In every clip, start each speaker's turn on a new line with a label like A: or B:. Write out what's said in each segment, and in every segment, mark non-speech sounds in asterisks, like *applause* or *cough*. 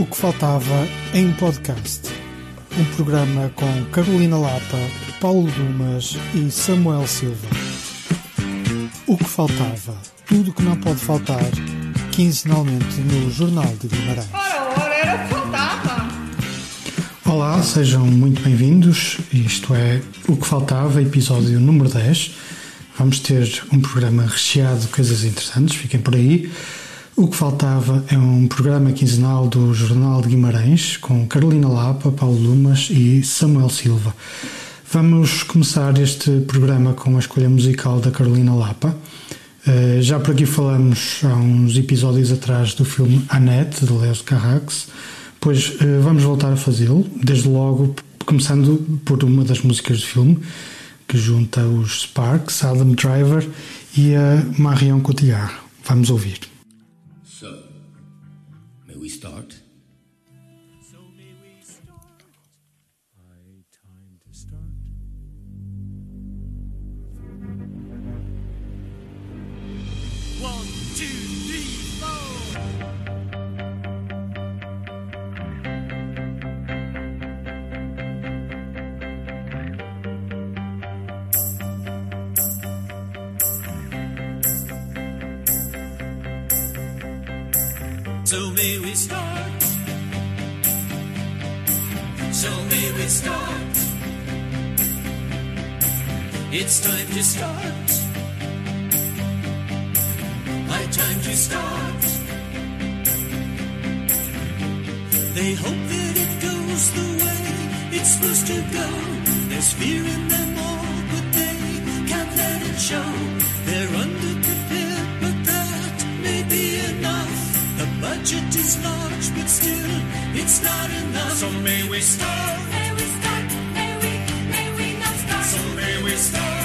A: O que faltava em podcast. Um programa com Carolina Lapa, Paulo Dumas e Samuel Silva. O que faltava. Tudo que não pode faltar. Quinzenalmente no Jornal de Guimarães.
B: Ora, ora, era o que faltava.
A: Olá, sejam muito bem-vindos. Isto é O que Faltava, episódio número 10. Vamos ter um programa recheado de coisas interessantes, fiquem por aí. O que faltava é um programa quinzenal do Jornal de Guimarães com Carolina Lapa, Paulo Lumas e Samuel Silva. Vamos começar este programa com a escolha musical da Carolina Lapa. Uh, já por aqui falamos há uns episódios atrás do filme Annette, de Leo Carrax, pois uh, vamos voltar a fazê-lo, desde logo começando por uma das músicas do filme, que junta os Sparks, Adam Driver e a Marion Cotillard. Vamos ouvir.
C: May we start.
D: So may we start. It's time to start. My time to start. They hope that it goes the way it's supposed to go. There's fear in them all, but they can't let it show. Is large, but still, it's not enough. So may we start.
E: May we start, may we, may we not start.
D: So may we start.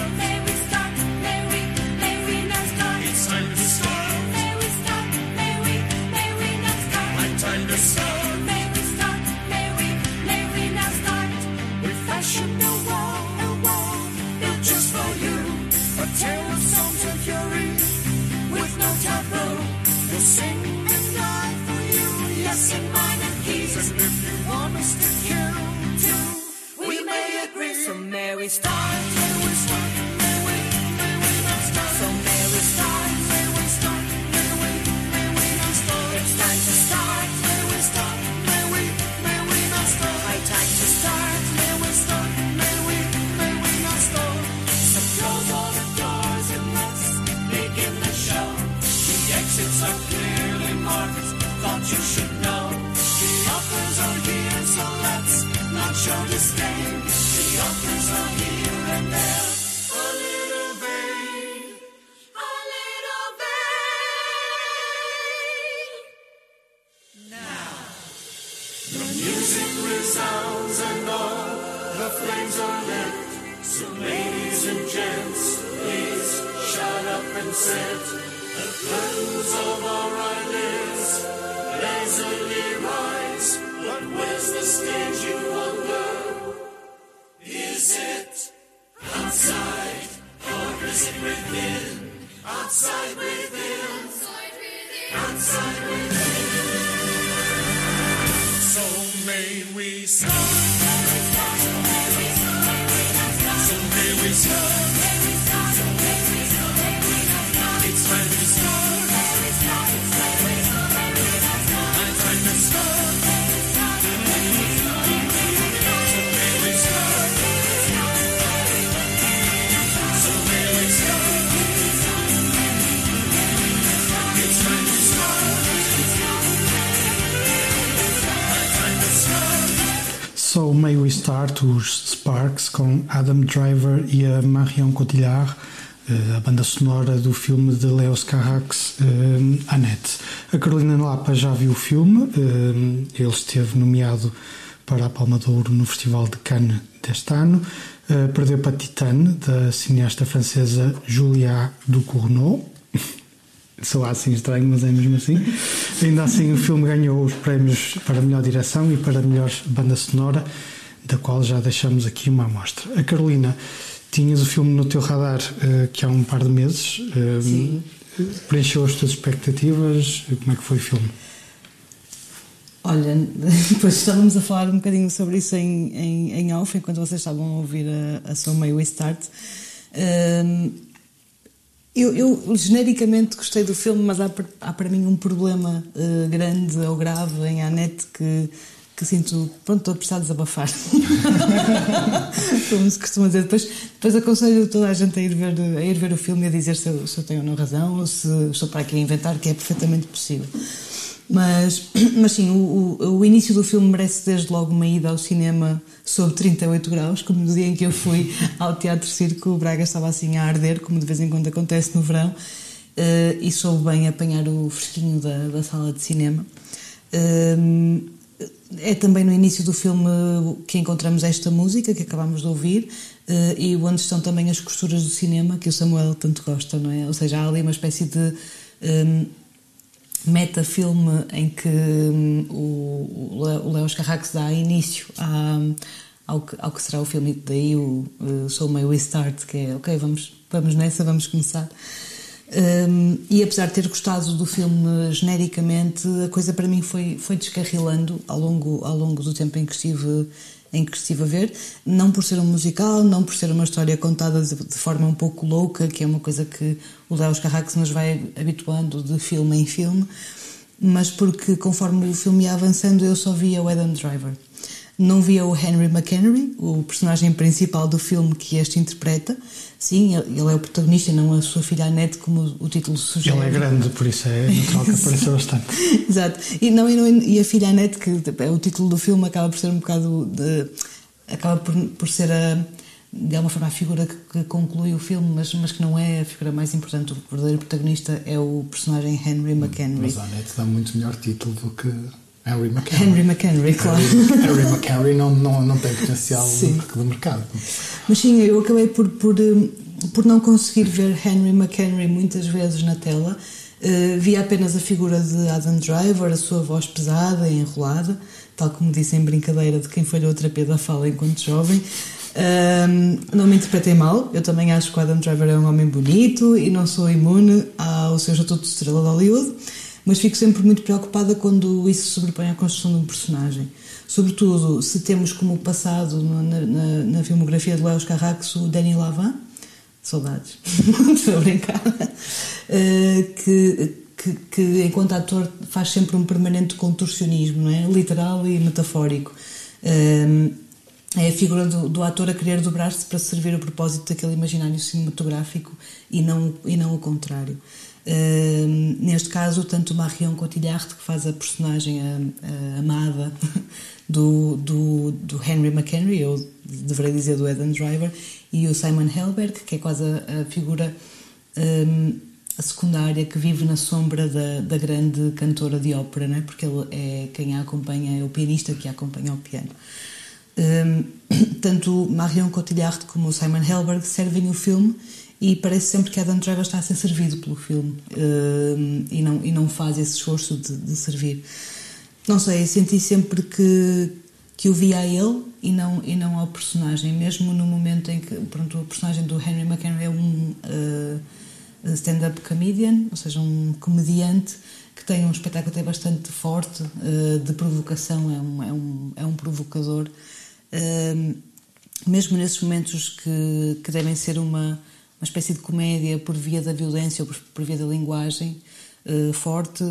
D: Music resounds and all the flames are lit. So ladies and gents, please shut up and sit. The curtains of our eyelids lazily rise. But where's the stage, you wonder? Is it outside or is it within? Outside within, outside within. May we start. So may we start. So May We Start,
A: os Sparks, com Adam Driver e a Marion Cotillard, eh, a banda sonora do filme de Leos Carrax, eh, Annette. A Carolina Lapa já viu o filme, eh, ele esteve nomeado para a Palma de Ouro no Festival de Cannes deste ano, perdeu para Titane, da cineasta francesa Julia Ducournau. Sou assim estranho, mas é mesmo assim. Ainda assim, o filme ganhou os prémios para melhor direção e para melhor banda sonora, da qual já deixamos aqui uma amostra. A Carolina, tinhas o filme no teu radar uh, que há um par de meses. Uh, preencheu as tuas expectativas? Como é que foi o filme?
F: Olha, *laughs* depois estávamos a falar um bocadinho sobre isso em, em, em off, enquanto vocês estavam a ouvir a, a May We Start. Hum, eu, eu genericamente gostei do filme, mas há, há para mim um problema eh, grande ou grave em Annette que, que sinto, pronto, estou a precisar desabafar. *laughs* Como se costuma dizer. Depois, depois aconselho toda a gente a ir, ver, a ir ver o filme e a dizer se eu, se eu tenho ou não razão ou se estou para aqui a inventar, que é perfeitamente possível. Mas, *clears throat* mas sim, o, o, o início do filme merece desde logo uma ida ao cinema sob 38 graus, como no dia em que eu fui *laughs* ao Teatro Circo, o Braga estava assim a arder, como de vez em quando acontece no verão, eh, e soube bem apanhar o fresquinho da, da sala de cinema. Hum, é também no início do filme que encontramos esta música que acabámos de ouvir eh, e onde estão também as costuras do cinema que o Samuel tanto gosta, não é? Ou seja, há ali uma espécie de metafilme em que hum, o, o Léo Carracos dá início ao, que, ao que será o filme, daí o uh, So May We Start, que é ok, vamos, vamos nessa, vamos começar. Hum, e apesar de ter gostado do filme genericamente, a coisa para mim foi, foi descarrilando ao longo, ao longo do tempo em que estive em que estive a ver, não por ser um musical, não por ser uma história contada de, de forma um pouco louca, que é uma coisa que o Léo Carrax nos vai habituando de filme em filme, mas porque conforme o filme ia avançando eu só via o Adam Driver. Não via o Henry McHenry, o personagem principal do filme que este interpreta. Sim, ele é o protagonista, não a sua filha Annette, como o título sugere.
A: Ele é grande, por isso é natural que apareça bastante. *laughs*
F: Exato. E, não, e, não, e a filha Annette, que é o título do filme, acaba por ser um bocado de. acaba por, por ser a. de alguma forma a figura que, que conclui o filme, mas, mas que não é a figura mais importante. O verdadeiro protagonista é o personagem Henry McHenry.
G: Mas a Annette dá muito melhor título do que Henry McHenry.
F: Henry McHenry, claro.
G: Henry McHenry não, não, não tem potencial
F: Sim.
G: de mercado.
F: Mas sim, eu acabei por, por, hum, por não conseguir ver Henry McHenry muitas vezes na tela. Uh, vi apenas a figura de Adam Driver, a sua voz pesada e enrolada, tal como disse em brincadeira de quem falhou a terapia da fala enquanto jovem. Um, não me interpretei mal, eu também acho que o Adam Driver é um homem bonito e não sou imune ao seu estatuto de estrela de Hollywood, mas fico sempre muito preocupada quando isso se sobrepõe à construção de um personagem. Sobretudo se temos como passado na, na, na filmografia de Léo Carrax o Danny Lavin, saudades, *laughs* estou a brincar, Eh, que, que, que enquanto ator faz sempre um permanente contorcionismo, não é? literal e metafórico. Eh, é a figura do, do ator a querer dobrar-se para servir o propósito daquele imaginário cinematográfico e não, e não o contrário. Neste caso, tanto Marion Cotillard, que faz a personagem a, a amada *laughs* do, do, do Henry McHenry, ou deveria dizer do Adam Driver, e o Simon Helberg, que é quase a, a figura eh, a secundária que vive na sombra da, da grande cantora de ópera, não é? porque ele é quem a acompanha, é o pianista que a acompanha ao piano. Um, *clears throat* tanto Marion Cotillard como Simon Helberg servem o filme e parece sempre que Adam Driver está a ser servido pelo filme um, e, não, e não faz esse esforço de, de servir. Não sei, senti sempre que, que o via a ele e não, e não ao personagem, mesmo no momento em que pronto, o personagem do Henry McHenry é um uh, stand-up comedian, ou seja, um comediante que tem um espetáculo até bastante forte uh, de provocação, é um, é um, é um provocador. Uh, mesmo nesses momentos que, que devem ser uma, uma espécie de comédia por via da violência ou por, via da linguagem uh, forte,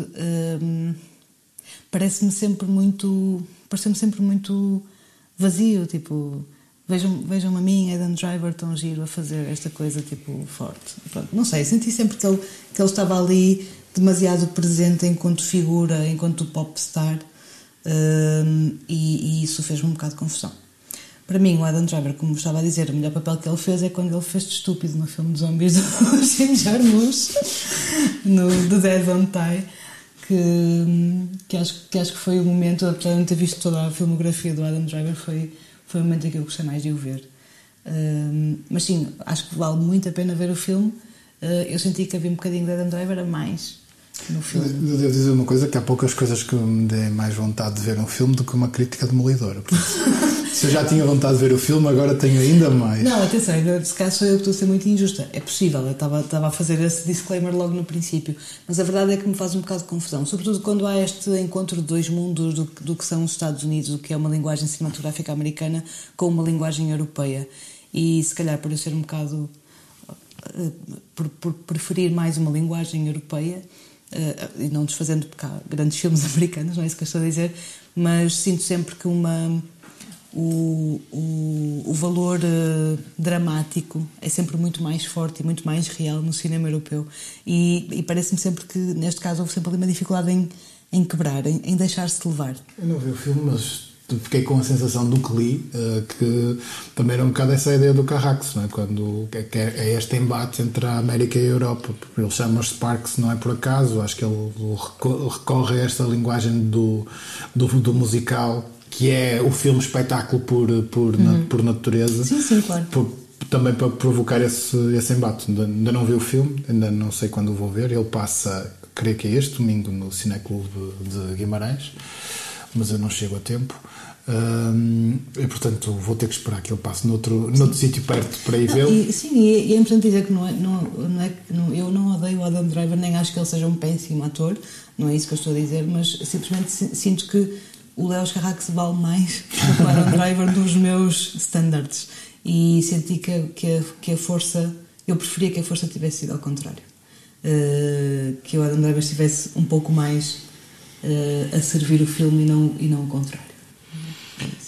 F: parece-me sempre muito parece-me sempre muito vazio, tipo vejam, vejam a mim, Adam Driver tão giro a fazer esta coisa tipo forte. Pronto, não sei, senti sempre que ele, que ele estava ali demasiado presente enquanto figura, enquanto popstar um, e, e isso fez-me um bocado de confusão para mim, o Adam Driver, como estava a dizer, o melhor papel que ele fez é quando ele fez de estúpido no filme de zombies *laughs* do Jim Jarmusch, no The Dead Don't Die, que, que, acho, que acho que foi o momento, apesar de não ter visto toda a filmografia do Adam Driver, foi, foi o momento em que eu gostei mais de o ver. Um, mas sim, acho que vale muito a pena ver o filme. Uh, eu senti que havia um bocadinho de Adam Driver a mais no filme.
G: Eu devo dizer uma coisa: que há poucas coisas que me dê mais vontade de ver um filme do que uma crítica demolidora. *laughs* Se eu já tinha vontade de ver o filme, agora tenho ainda mais.
F: Não, atenção, se calhar sou eu que estou a ser muito injusta. É possível, eu estava, estava a fazer esse disclaimer logo no princípio. Mas a verdade é que me faz um bocado de confusão. Sobretudo quando há este encontro de dois mundos do, do que são os Estados Unidos, o que é uma linguagem cinematográfica americana, com uma linguagem europeia. E se calhar por eu ser um bocado. eh, por, por preferir mais uma linguagem europeia, eh, e não desfazendo porque há grandes filmes *laughs* americanos, não é isso que eu estou a dizer, mas sinto sempre que uma o, o, o valor eh, dramático é sempre muito mais forte e muito mais real no cinema europeu. E, e parece-me sempre que, neste caso, houve sempre ali uma dificuldade em, em quebrar, em, em deixar-se levar.
G: Eu não vi o filme, mas fiquei com a sensação do que li, eh, que também era um bocado essa ideia do Carrax, não é? Quando é- é este embate entre a América e a Europa. Ele chama Sparks, não é por acaso, acho que ele reco- recorre a esta linguagem do, do, do musical, que é o filme espetáculo por, por, na- por natureza.
F: Sim, sim, claro.
G: Por- também para provocar esse, esse embate. Ainda, ainda não vi o filme, ainda não sei quando o vou ver. Ele passa, creio que é este domingo, no Cineclube de Guimarães, mas eu não chego a tempo. Hum, e portanto vou ter que esperar que ele passe noutro, noutro sítio perto para ir vê-lo.
F: Sim, e, e é importante dizer que não é, não, não é não- eu não odeio o Adam Driver, nem acho que ele seja um péssimo ator, não é isso que eu estou a dizer, mas simplesmente si- sinto que o Leos Carrax vale mais *laughs* que o Driver dos meus standards. E senti que, que, que a força, eu preferia que a força tivesse sido ao contrário. Eh, que o Adam Driver estivesse um pouco mais eh, a servir o filme e não, e não o contrário.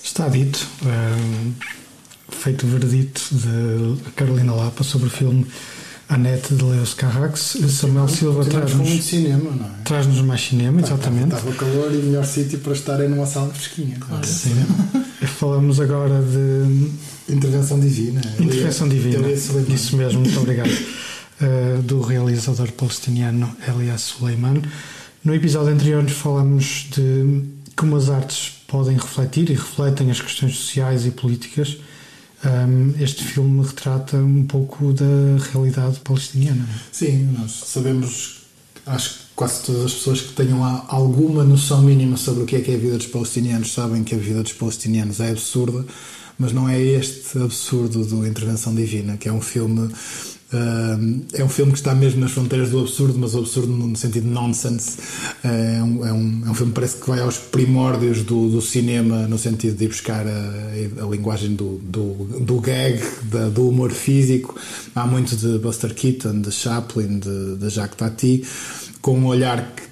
A: Está dito, ehm, feito o veredito de Carolina Lapa sobre o filme Anete de Leos Carrax. Samuel Silva traz-nos
G: cinema, não é?
A: traz-nos mais cinema, exatamente.
G: Estava calor e o melhor sítio para estarem numa sala fresquinha.
A: Sim. Falamos agora de
G: Intervenção divina.
A: Intervenção Divina. Isso mesmo, muito obrigado. Uh, *laughs* do realizador palestiniano Elias Suleiman. No episódio anterior falamos de como as artes podem refletir e refletem as questões sociais e políticas. Um, este filme retrata um pouco da realidade palestiniana.
G: Sim, nós sabemos, acho que quase todas as pessoas que tenham alguma noção mínima sobre o que é que é a vida dos palestinianos sabem que a vida dos palestinianos é absurda, mas não é este absurdo do Intervenção Divina, que é um filme. Hum, é um filme que está mesmo nas fronteiras do absurdo, mas o absurdo no sentido nonsense. É um, é um, é um filme que parece que vai aos primórdios do, do cinema, no sentido de ir buscar a, a linguagem do, do, do gag, da- do humor físico. Há muito de Buster Keaton, de Chaplin, de, de Jacques Tati, com um olhar que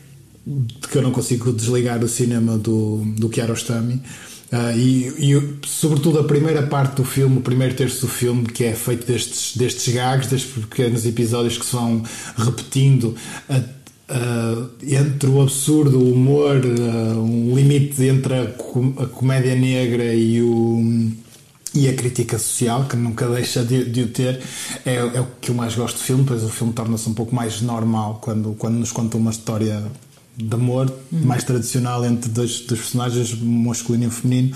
G: que eu não consigo desligar o cinema do, do Kiarostami. Ah, e, e, sobretudo a primeira parte do filme, o primeiro terço do filme, que é feito destes, destes gags, destes pequenos episódios que se vão repetindo ah, ah, entre o absurdo, o humor, ah, um limite entre a, com- a comédia negra e o e a crítica social, que nunca deixa de, de o ter, é, é o que eu mais gosto do filme, pois o filme torna-se um pouco mais normal quando, quando nos conta uma história de amor mais tradicional entre dois, dois personagens, masculino e feminino.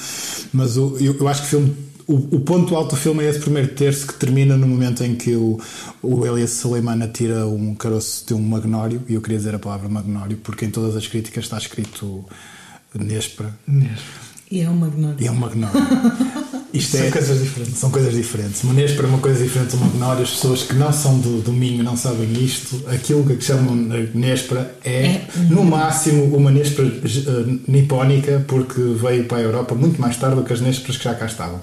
G: Mas o, eu, eu acho que o filme. O, o ponto alto do filme é esse primeiro terço que termina no momento em que o, o Elias Suleiman atira um caroço de um magnório, e eu queria dizer a palavra magnório, porque em todas as críticas está escrito Nespra,
F: E é um magnório.
G: e é um magnório. *laughs* Isto
A: São
G: é,
A: coisas diferentes.
G: São coisas diferentes. Uma Nespra é uma coisa diferente do magnório. As pessoas que não são do, do Minho não sabem isto. Aquilo que chamam de Nespra é,
F: É.
G: no máximo, uma Nespra eh, nipónica, porque veio para a Europa muito mais tarde do que as Nespras que já cá estavam.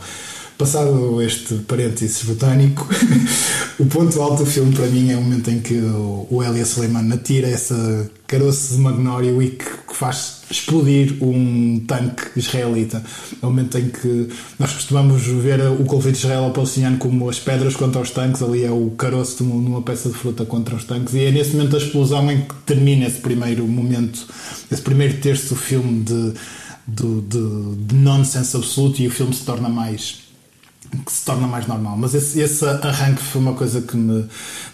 G: Passado este parênteses botânico, *laughs* o ponto alto do filme para mim é o momento em que o, Elias Suleiman atira essa caroço de magnório e que, faz explodir um tanque israelita. É o momento em que nós costumamos ver o conflito israelo-palestiniano como as pedras contra os tanques, ali é o caroço de uma, peça de fruta contra os tanques, e é nesse momento da explosão em que termina esse primeiro momento, esse primeiro terço do filme de, de, de, de nonsense absoluto e o filme se torna mais que se torna mais normal. Mas esse, esse arranque foi uma coisa que me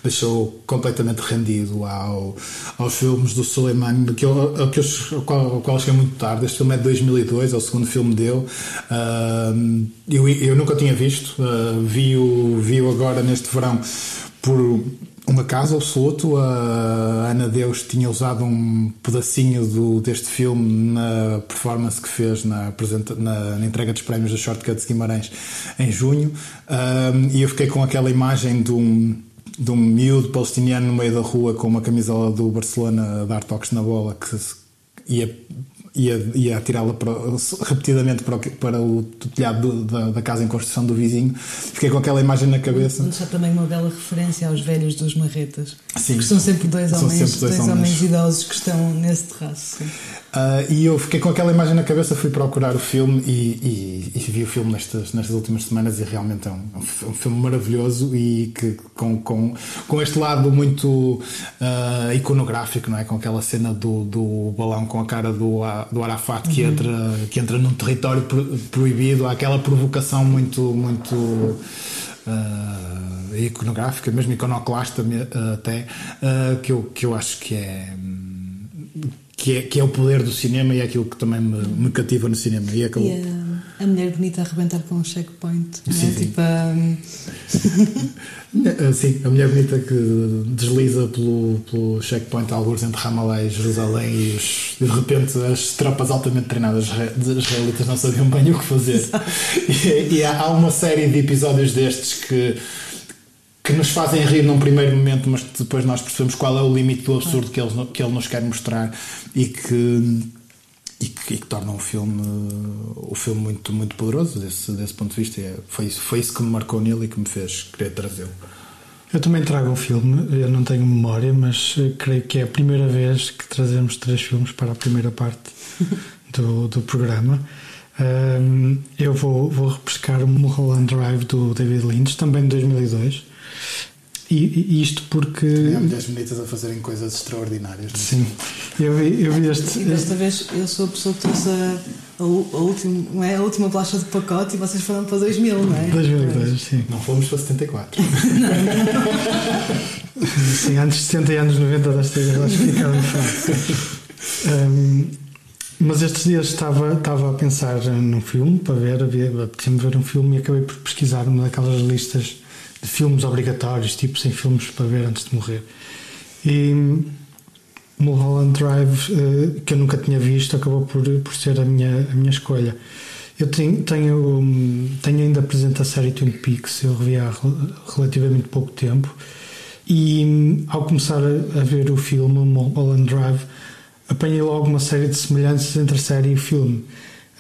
G: deixou completamente rendido ao, aos filmes do Suleiman, que eu, que eu, ao, qual, ao qual cheguei muito tarde. Este filme é de 2002, é o segundo filme dele. Uh, eu, eu nunca tinha visto, uh, vi-o vi agora neste verão por um acaso absoluto. A Ana Deus tinha usado um pedacinho do, deste filme na performance que fez na, na, na entrega dos prémios da Shortcuts Guimarães em junho. Um, e eu fiquei com aquela imagem de um, de um miúdo palestiniano no meio da rua com uma camisola do Barcelona a dar toques na bola que ia, ia, ia atirá-la repetidamente para o, para o telhado do- da, da casa em construção do vizinho. Fiquei com aquela imagem na cabeça.
F: Deixar também uma bela referência aos velhos dos marretas.
G: Sim.
F: Que são sempre dois
G: São
F: homens,
G: sempre dois
F: dois
G: homens.
F: homens idosos que estão nesse terraço. sim.
G: Ah, e eu fiquei com aquela imagem na cabeça, fui procurar o filme e, e- e vi o filme nestas, nestas últimas semanas e realmente é um, é um fi- um filme maravilhoso e que com, com, com este lado muito ah, iconográfico, não é? Com aquela cena do, do balão com a cara do, do Arafat que, entra, que entra num território pro- proibido, há aquela provocação muito, muito ah, iconográfica, mesmo iconoclasta até, que, eu, que eu acho que é que é, que é o poder do cinema e é aquilo que também me, me cativa no cinema. E é aquele-
F: E a, a mulher bonita a arrebentar com um checkpoint. é?
G: Sim, sim.
F: Tipo, hum, *laughs*
G: Ah, Sim, a mulher bonita que desliza pelo, pelo checkpoint alguns entre Ramallah e Jerusalém e, os- de repente as tropas altamente treinadas israelitas não sabiam bem o que fazer. *laughs* E, e há, há uma série de episódios destes que que nos fazem rir num primeiro momento, mas depois nós percebemos qual é o limite do absurdo que ele, que ele nos quer mostrar e que, e que, e que torna o filme, o filme muito, muito poderoso desse, desse ponto de vista. É, foi, isso, foi isso que me marcou nele e que me fez querer trazê-lo.
A: Eu também trago um filme, eu não tenho memória, mas creio que é a primeira vez que trazemos três filmes para a primeira parte do, do programa. Ahm, eu vou, vou repescar o Mulholland Drive do David Lynch, também de 2002. E, e isto porque.
G: Há mulheres bonitas a fazerem coisas extraordinárias. não é?
A: Sim, eu vi, eu vi este.
F: e desta vez eu sou a pessoa que trouxe a, a, a última, não é? a última bolacha do pacote e vocês foram para 2000, não é?
A: 2002, sim.
G: Não fomos para 74. *laughs*
A: Sim, antes de 70 e anos 90 desta guerra acho que ficaram fácil. Um, mas estes dias estava, estava a pensar num filme para ver, havia- apetecia-me ver um filme e acabei por pesquisar uma daquelas listas de filmes obrigatórios, tipo sem filmes para ver antes de morrer. E Mulholland Drive, eh, que eu nunca tinha visto, acabou por, por ser a minha, a minha escolha. Eu tenho, tenho, tenho ainda presente a série Twin Peaks, eu revi há rel- relativamente pouco tempo. E ao começar a, ver o filme Mulholland Drive, apanhei logo uma série de semelhanças entre a série e o filme.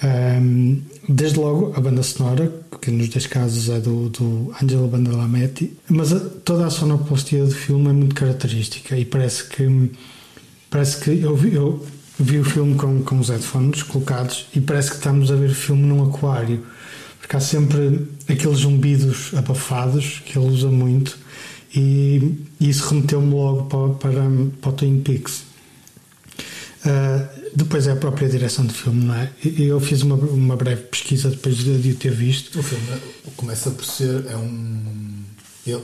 A: Hum, desde logo a banda sonora, que nos dois casos é do, do Angelo Badalamenti, mas a- toda a sonoplastia do filme é muito característica e parece que parece que eu vi, eu vi o filme com, com os headphones colocados e parece que estamos a ver o filme num aquário porque há sempre aqueles zumbidos abafados que ele usa muito e, e isso remeteu-me logo para, para, para o Twin Peaks. Ah, depois é a própria direção do filme, não é? Eu fiz uma, uma breve pesquisa depois de, de o ter visto.
G: O filme começa por ser. É um. ele-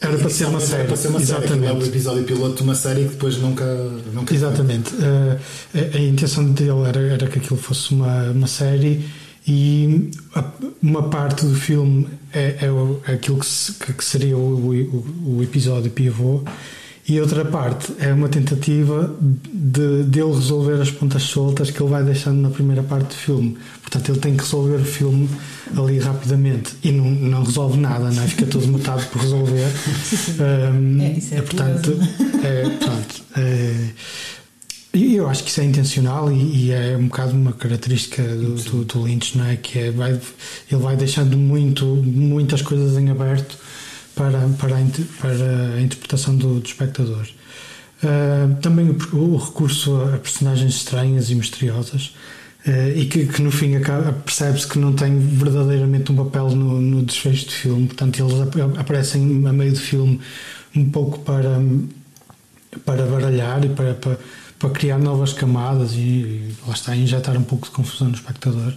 A: Era para ser uma série,
G: Era para ser uma série.
A: exatamente.
G: aquilo É o episódio piloto de uma série que depois nunca. nunca
A: Exatamente. Ah, a, a intenção dele era, era que aquilo fosse uma, uma série e a- uma parte do filme é, é, é aquilo que- que seria o, o, o episódio pivô e outra parte é uma tentativa de dele resolver as pontas soltas que ele vai deixando na primeira parte do filme. Portanto, ele tem que resolver o filme ali rapidamente e não, não resolve nada, não é? fica todo metade por resolver. *laughs* Um,
F: É, isso é
A: portanto,
F: curioso.
A: é, pronto, é, eu acho que isso é intencional e, e é um bocado uma característica do, do, do Lynch, não é? Que é, vai, ele vai deixando muito, muitas coisas em aberto para, para, a, para a interpretação do, do espectador. Ah, também o, o recurso a personagens estranhas e misteriosas ah, e que, que no fim percebe-se que não têm verdadeiramente um papel no, no desfecho do filme, portanto eles ap- aparecem a meio do filme um pouco para para baralhar e para, para, para criar novas camadas e, e lá está, injetar um pouco de confusão no espectador.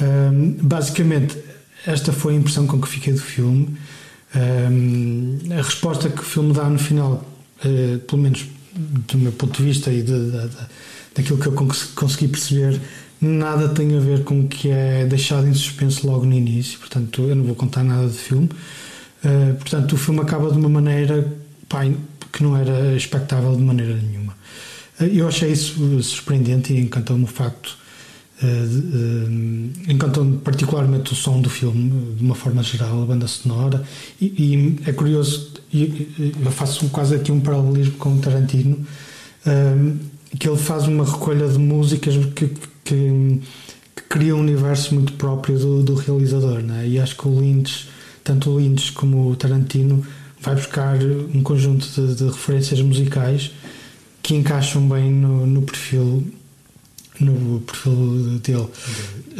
A: Ahm, basicamente, esta foi a impressão com que fiquei do filme. Ahm, a resposta que o filme dá no final, eh, pelo menos do meu ponto de vista e de, de- de- daquilo que eu cons- consegui perceber, nada tem a ver com o que é deixado em suspenso logo no início. Portanto, eu não vou contar nada do filme. Uh, portanto, o filme acaba de uma maneira pá, que não era expectável de maneira nenhuma. Eh, Eu achei isso surpreendente e encantou-me o facto. Eh, eh, encantou-me particularmente o som do filme, de uma forma geral, a banda sonora. E, e é curioso, eu faço quase aqui um paralelismo com o Tarantino, eh, que ele faz uma recolha de músicas que, que, que cria um universo muito próprio do, do realizador. Né? E acho que o Lynch, tanto o Lynch como o Tarantino, vai buscar um conjunto de, de referências musicais que encaixam bem no, no perfil no perfil dele.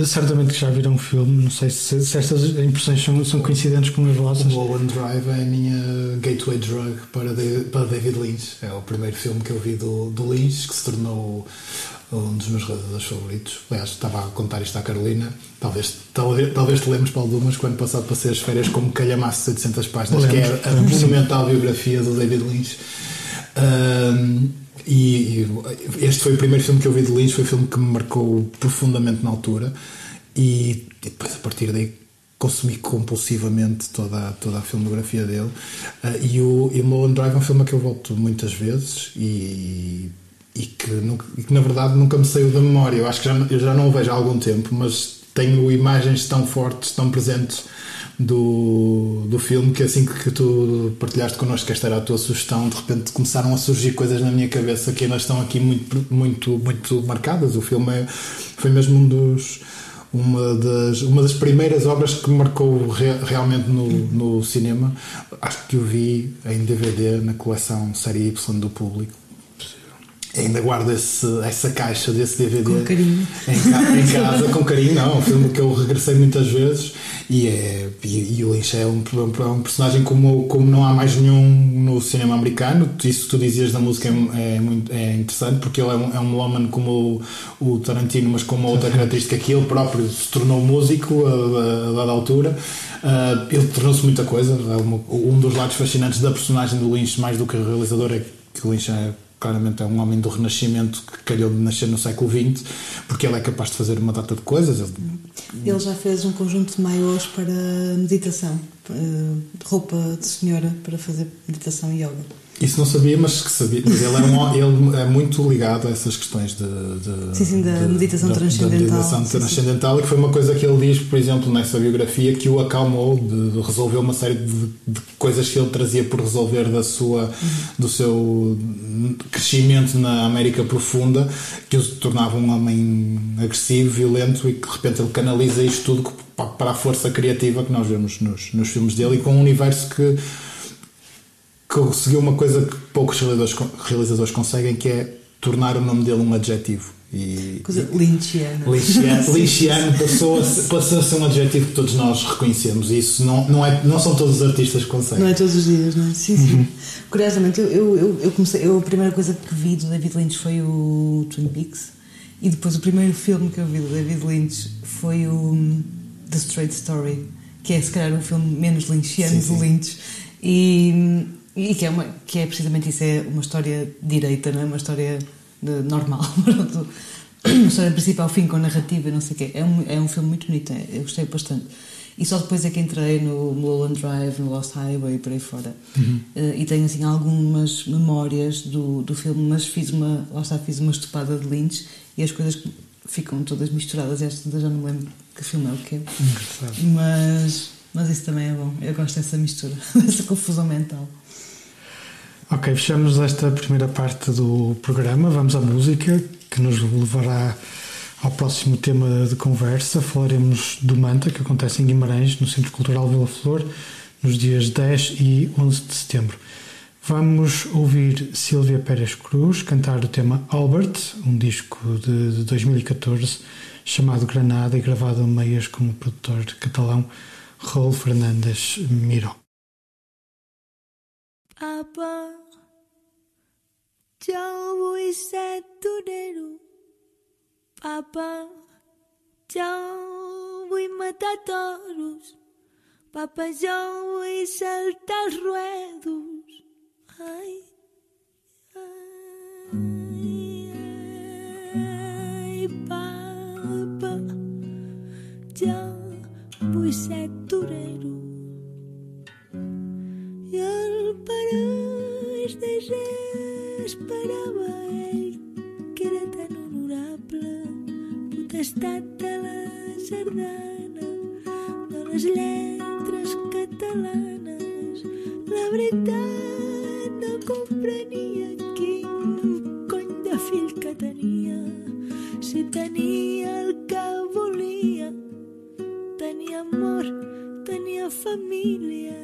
A: Certamente que já viram o filme, não sei se, se estas impressões são, são coincidentes com as
G: O
A: vossas.
G: Mulholland Drive é a minha gateway drug para, de- para David Lynch. É o primeiro filme que eu vi do, do Lynch, que se tornou um dos meus realizadores favoritos. Aliás, estava a contar isto à Carolina. Talvez, talvez, talvez te lembres, Paulo Dumas, quando passado passei as férias como calhamaço de 800 páginas, que é a monumental biografia do David Lynch. Ahm, e, e este foi o primeiro filme que eu vi de Lynch, foi o filme que me marcou profundamente na altura. E depois, a partir daí, consumi compulsivamente toda, toda a filmografia dele. Ah, e o e Drive é um filme a que eu volto muitas vezes e, e, que, nunca- e que, na verdade, nunca me saiu da memória. Eu acho que já, eu já não o vejo há algum tempo, mas tenho imagens tão fortes, tão presentes do, do filme que assim que tu partilhaste connosco que esta era a tua sugestão, de repente começaram a surgir coisas na minha cabeça que ainda estão aqui muito, muito, muito marcadas. O filme é- foi mesmo um dos. Uma das, uma das primeiras obras que marcou re- realmente no, no cinema. Acho que o vi em DVD na coleção Série Y do público. Ainda guardo esse, essa caixa desse DVD
F: Com carinho.
G: Em, ca- em *laughs* casa, com carinho, não. É um filme que eu regressei muitas vezes e, é, e, e o Lynch é um, é um personagem como, como não há mais nenhum no cinema americano. Isso que tu dizias da música é, é muito, é interessante porque ele é um, é um melómano como o, o Tarantino, mas com uma outra característica que ele próprio se tornou músico a, a, dada altura. Ah, ele tornou-se muita coisa. É um dos lados fascinantes da personagem do Lynch, mais do que o realizador, é que o Lynch é claramente é um homem do Renascimento que calhou de nascer no século XX, porque ele é capaz de fazer uma data de coisas. Ele-
F: Ele já fez um conjunto de maiôs para meditação, eh, roupa de senhora para fazer meditação e yoga.
G: Isso não sabia, mas que sabia. Mas ele é, um, ele é muito ligado a essas questões de, de-
F: Sim, sim, da
G: de-
F: meditação
G: da-
F: transcendental.
G: Da meditação
F: Sim,
G: transcendental, e que foi uma coisa que ele diz, por exemplo, nessa biografia, que o acalmou de, resolver uma série de, coisas que ele trazia por resolver da sua, do seu crescimento na América Profunda, que o tornava um homem agressivo, violento, e que de repente ele canaliza isto tudo pa- para a força criativa que nós vemos nos, nos filmes dele, e com um universo que conseguiu uma coisa que poucos realizadores, realizadores conseguem, que é tornar o nome dele um adjetivo. E,
F: Coisa lynchiana.
G: Lynchiano, *laughs* Lynchiano passou, a, ser- passou a ser um adjetivo que todos nós reconhecemos. E isso não, não, é, não são todos os artistas que conseguem.
F: Não é todos os dias, não é? Sim, sim. Curiosamente, eu, eu, eu, comecei, eu, a primeira coisa que vi do David Lynch foi o Twin Peaks e depois o primeiro filme que eu vi do David Lynch foi o hum, The Straight Story, que é se calhar o filme menos lynchiano do Lynch e, hum, e que, é uma, que é precisamente isso, é uma história direita, não é? Uma história de- normal. *laughs* uma história do princípio ao fim com narrativa não sei o quê. É um, é um filme muito bonito, é- eu gostei bastante. E só depois é que entrei no Mulholland Drive, no Lost Highway e por aí fora. Eh, e tenho assim algumas memórias do, do filme, mas fiz uma, lá está, fiz uma estupada de Lynch e as coisas ficam todas misturadas. Esta já não me lembro que filme é o quê. Mas, mas isso também é bom. Eu gosto dessa mistura, *laughs* dessa confusão mental.
A: Ok, fechamos esta primeira parte do programa. Vamos à música, que nos levará ao próximo tema de conversa. Falaremos do Manta, que acontece em Guimarães, no Centro Cultural Vila Flor, nos dias 10 e 11 de setembro. Vamos ouvir Silvia Pérez Cruz cantar o tema Albert, um disco de, de 2014 chamado Granada e gravado a meias com o produtor catalão Raul Fernandes Miró.
H: Apa vull ser torero Papa Jo vull matar toros Papa, vull saltar ruedos Ai, ai, ai, papa però es desesperava ell, que era tan honorable, potestat de la sardana, de les lletres catalanes. La veritat no comprenia quin cony de fill que tenia, si tenia el que volia, tenia amor, tenia família,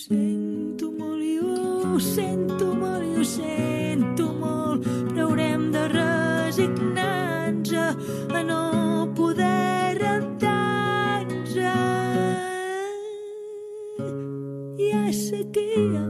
H: sento molt i ho sento molt i ho sento molt. Però haurem de resignar-nos a no poder rentar-nos ha sequia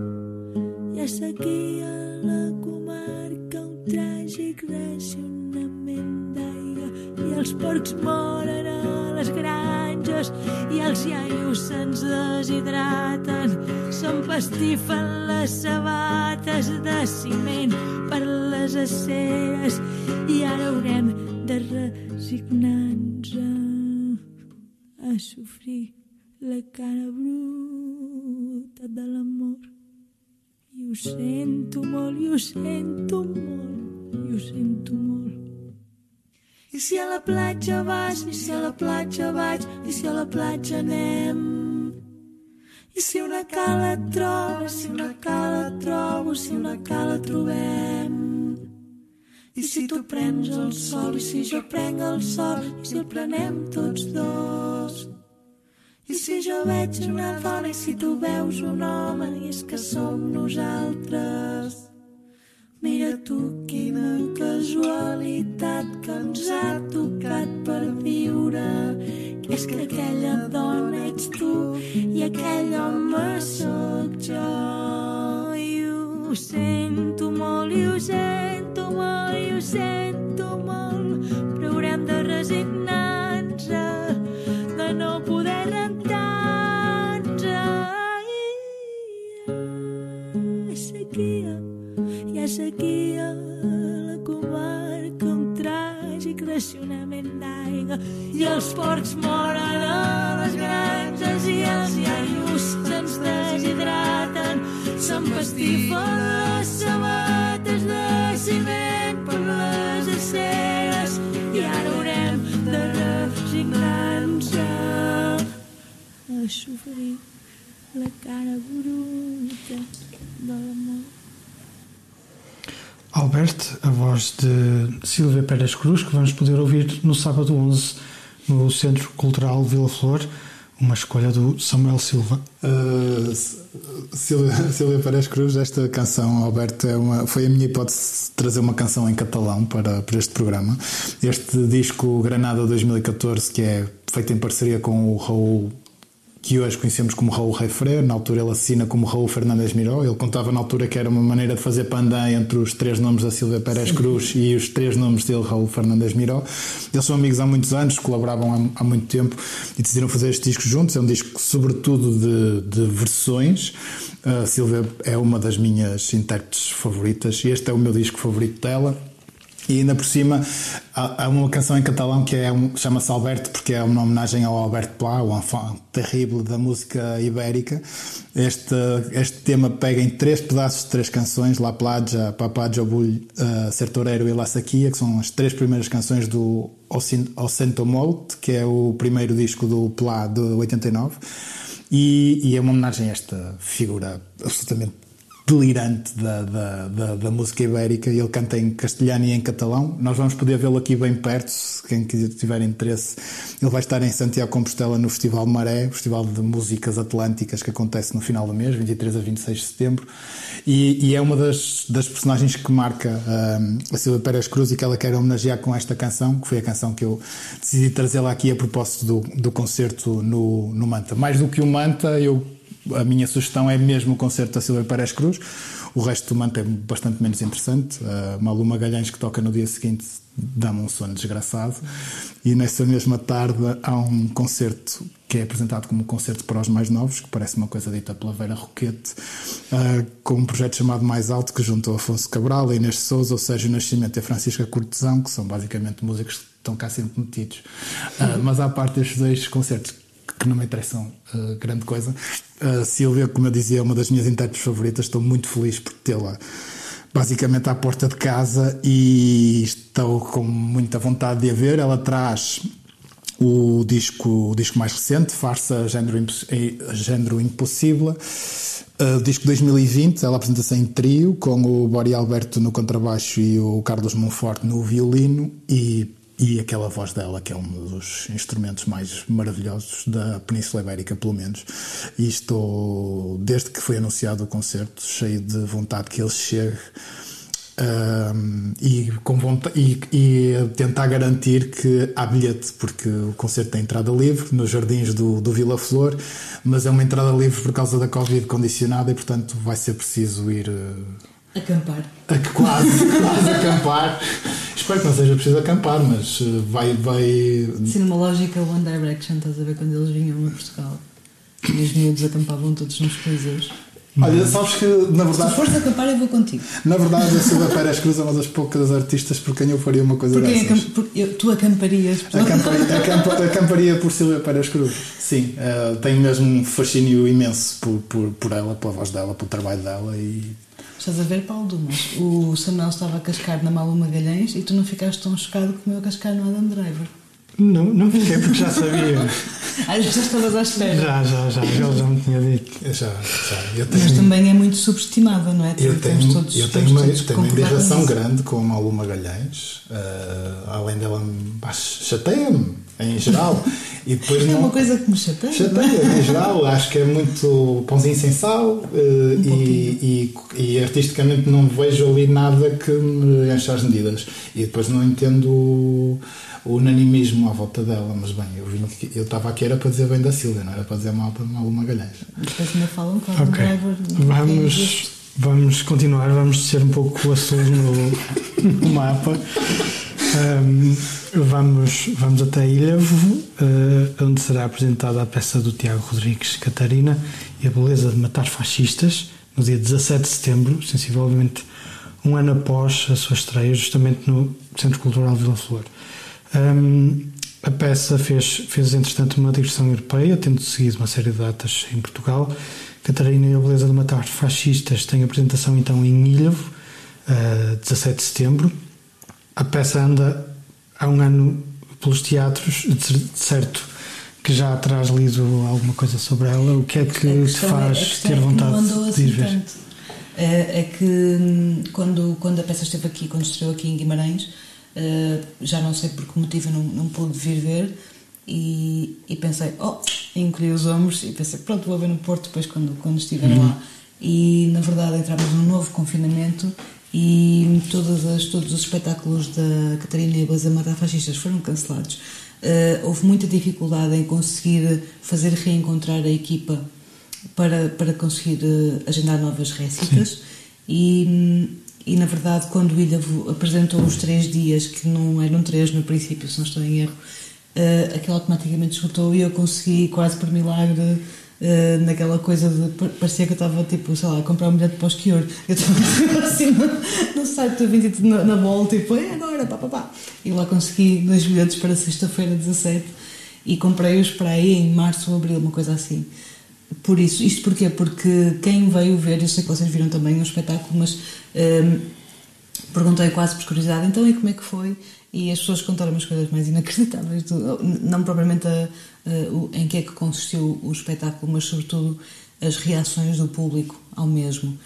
H: ha sequia la comarca un tràgic racionament d'aigua. I els porcs moren a les granges i els iaios se'ns deshidraten s'empastifen les sabates de ciment per les aceres i ara haurem de resignar-nos a sofrir la cara bruta de l'amor i ho sento molt, i ho sento molt, i ho sento molt. I si a la platja vas, i si a la platja vaig, i si a la platja anem. I si una cala et troba, si una cala et trobo, si una cala trobem. I si tu prens el sol, i si jo prenc el sol, i si el prenem tots dos. I si jo veig una dona i si tu veus un home i és que som nosaltres. Mira tu quina casualitat que ens ha tocat per viure. És que aquella dona ets tu i aquell home sóc jo. I ho sento molt, i ho sento molt, i ho sento molt, però haurem de resignar-nos de no poder sequia a la comarca, un tràgic racionament d'aigua i els porcs moren a les granges i els iaios se'ns deshidraten s'empastifen les sabates de ciment per les aceres i ara haurem de resignar-nos a sofrir la cara bruta de l'amor.
A: Albert, a voz de Silvia Pérez Cruz, que vamos poder ouvir no sábado 11 no Centro Cultural Vila Flor, uma escolha do Samuel Silva.
G: Uh, Silvia, *laughs* Silvia Pérez Cruz, esta canção, Alberto, é uma, foi a minha hipótese de trazer uma canção em catalão para, para este programa. Este disco Granada 2014, que é feito em parceria com o Raul que hoje conhecemos como Raul Rei Freire, na altura ele assina como Raul Fernandes Miró, ele contava na altura que era uma maneira de fazer pandan entre os três nomes da Silvia Pérez Cruz e os três nomes dele, Raul Fernandes Miró. Eles são amigos há muitos anos, colaboravam há, há muito tempo e decidiram fazer este disco juntos. É um disco sobretudo de, de versões. A Silvia é uma das minhas intérpretes favoritas e este é o meu disco favorito dela. E ainda por cima há, uma canção em catalão que é chama-se Alberto, porque é uma homenagem ao Alberto Pla, o enfant terrível da música ibérica. Este, este tema pega em três pedaços de três canções: La Platja, Papá Jobul, uh, Sertoreiro e La Saquia, que são as três primeiras canções do Ocento Molt, que é o primeiro disco do Pla de 89. E, e é uma homenagem a esta figura absolutamente delirante da, da, da, da, música ibérica ele canta em castelhano e em catalão. Nós vamos poder vê-lo aqui bem perto, se quem tiver interesse. Ele vai estar em Santiago Compostela no Festival Maré, Festival de Músicas Atlânticas que acontece no final do mês, 23 a 26 de setembro. E, e é uma das, das personagens que marca um, a Silvia Pérez Cruz e que ela quer homenagear com esta canção, que foi a canção que eu decidi trazê-la aqui a propósito do, do concerto no, no Manta. Mais do que o Manta, eu a minha sugestão é mesmo o concerto da Silvia Pérez Cruz. O resto do manto é bastante menos interessante. Malu Magalhães, que toca no dia seguinte, dá-me um sono desgraçado. E nessa mesma tarde há um concerto que é apresentado como um concerto para os mais novos, que parece uma coisa dita pela Vera Roquete, uh, com um projeto chamado Mais Alto, que juntou Afonso Cabral, Inês Souza, ou seja, o Nascimento e Francisca Cortesão, que são basicamente músicos que estão cá sempre metidos. Uh, mas à parte destes dois concertos que não me interessam uh, grande coisa. A Silvia, como eu dizia, é uma das minhas intérpretes favoritas. Estou muito feliz por tê-la basicamente à porta de casa e estou com muita vontade de a ver. Ela traz o disco, o disco mais recente, Farsa Imposs- eh, Género Impossível. Uh, disco 2020, ela apresenta-se em trio, com o Bori Alberto no contrabaixo e o Carlos Monforte no violino e, e aquela voz dela, que é um dos instrumentos mais maravilhosos da Península Ibérica, pelo menos. E estou, desde que foi anunciado o concerto, cheio de vontade que ele chegue um, e, com vonta- e, e tentar garantir que há bilhete, porque o concerto tem entrada livre nos jardins do, do Vila Flor, mas é uma entrada livre por causa da Covid condicionada e, portanto, vai ser preciso ir uh,
F: Acampar.
G: a, quase, quase acampar. *laughs* Espero que não seja preciso acampar, mas uh, vai. vai
F: Sim, numa lógica One Direction, estás a ver quando eles vinham a Portugal. E os miúdos acampavam todos nos coliseus.
G: Olha, sabes que na
F: Se
G: verdade.
F: fores acampar, eu vou contigo.
G: Na verdade, a Silvia Pérez Cruz é uma das poucas artistas por quem eu faria uma coisa
F: Porque,
G: dessas.
F: acamp- eu- tu acamparias.
G: Acamparia, acampa- acamparia por Silvia Pérez Cruz. Sim, eh, tenho mesmo um fascínio imenso por, por, por ela, pela voz dela, pelo trabalho dela e.
F: Estás a ver, Paulo Dumas? O Samuel estava a cascar na Malu Magalhães e tu não ficaste tão chocado como eu a cascar no Adam Driver.
A: Não, não fiquei porque já sabia. *laughs*
F: Ah, já estavas à espera.
A: Já, já, já. Ele já me tinha dito.
G: Já, já, eu
F: Mas
G: tenho,
F: também é muito subestimada, não é?
G: eu
F: Temos
G: tenho,
F: todos-
G: eu tenho uma, tenho uma
F: isso.
G: grande com a Malu Magalhães, eh, além dela, chateia-me em geral. E depois
F: É
G: não,
F: uma coisa que me chateia. é?
G: Chateia, em geral, acho que é muito pãozinho sem sal eh,
F: Um
G: e, e, e artisticamente não vejo ali nada que me enche as medidas. E depois não entendo o, o unanimismo à volta dela, mas bem, eu vim aqui- eu estava aqui era para dizer bem da Silvia, não era para dizer mal para Malu Magalhães.
F: Depois ainda falam que o Adam
A: Ok.
F: Driver não é
A: Vamos, vamos continuar, vamos descer um pouco o azul no, no mapa. Ahm, vamos, vamos até Ilhavo, eh, onde será apresentada a peça do Tiago Rodrigues Catarina e a beleza de matar fascistas, no dia 17 de setembro, sensivelmente um ano após a sua estreia, justamente no Centro Cultural Vila Flor. Ahm, a peça fez, fez, entretanto, uma digressão europeia, tendo seguido uma série de datas em Portugal. Catarina e a Beleza de Matar Fascistas tem apresentação então em Ilhavo, uh, 17 de setembro. A peça anda há um ano pelos teatros, de cer- de certo que já terás lido alguma coisa sobre ela. O que é que te
F: é-
A: faz
F: questão
A: ter
F: é
A: vontade
F: andou
A: de
F: assim
A: ir ver?
F: tanto. É, é que hum, quando, quando a peça esteve aqui, quando estreou aqui em Guimarães, eh, já não sei por que motivo eu não, não pude vir ver e, e pensei, oh, encolhi os ombros e pensei, pronto, vou ver no Porto depois quando, quando estiver
A: Uhum.
F: lá. E na verdade entramos num novo confinamento e todas as, todos os espetáculos da Catarina e a Matar Fascistas foram cancelados. Eh, houve muita dificuldade em conseguir fazer reencontrar a equipa para, para conseguir eh, agendar novas récitas e, e na verdade quando o Ilhavo apresentou os três dias que não eram três no princípio se não estou em erro eh, aquilo automaticamente esgotou e eu consegui quase por milagre eh, naquela coisa de pa- parecia que eu estava tipo sei lá a comprar um bilhete para o esquior eu estava *laughs* assim no, no site do 20 na, na volta tipo é agora pá, pá, pá. e lá consegui dois bilhetes para sexta-feira 17 e comprei-os para aí em março ou abril uma coisa assim por isso, isto porquê? Porque quem veio ver, eu sei que vocês viram também o espetáculo, mas hum, perguntei quase por curiosidade, então e como é que foi? E as pessoas contaram umas coisas mais inacreditáveis, não propriamente a- a- em que é que consistiu o espetáculo, mas sobretudo as reações do público ao mesmo.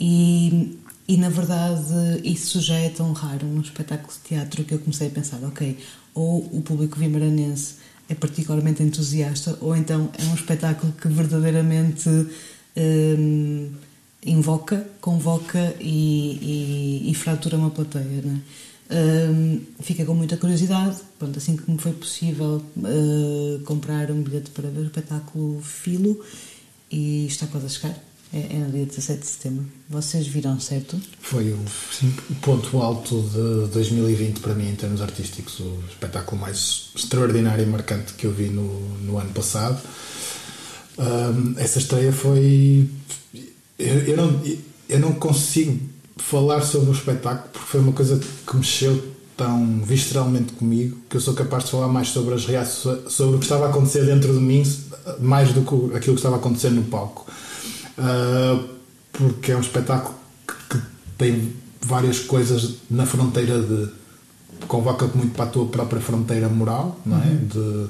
F: E, e na verdade, isso já é tão raro num espetáculo de teatro que eu comecei a pensar: ok, ou o público vimaranense é particularmente entusiasta, ou então é um espetáculo que verdadeiramente hum, invoca, convoca e, e, e fratura uma plateia. Não fica com muita curiosidade. Pronto, assim que me foi possível uh, comprar um bilhete para ver o espetáculo Filo e está quase a chegar. É, é no dia 17 de setembro. Vocês viram, certo?
G: Foi o, ponto alto de 2020 para mim em termos artísticos, o espetáculo mais extraordinário e marcante que eu vi no, no ano passado. Ahm, essa estreia foi. Eu, eu não, eu não consigo falar sobre o espetáculo porque foi uma coisa que mexeu tão visceralmente comigo que eu sou capaz de falar mais sobre as reações, sobre o que estava a acontecer dentro de mim, mais do que aquilo que estava a acontecer no palco. Uh, porque é um espetáculo que, que tem várias coisas na fronteira de. convoca-te muito para a tua própria fronteira moral, não é? De, de-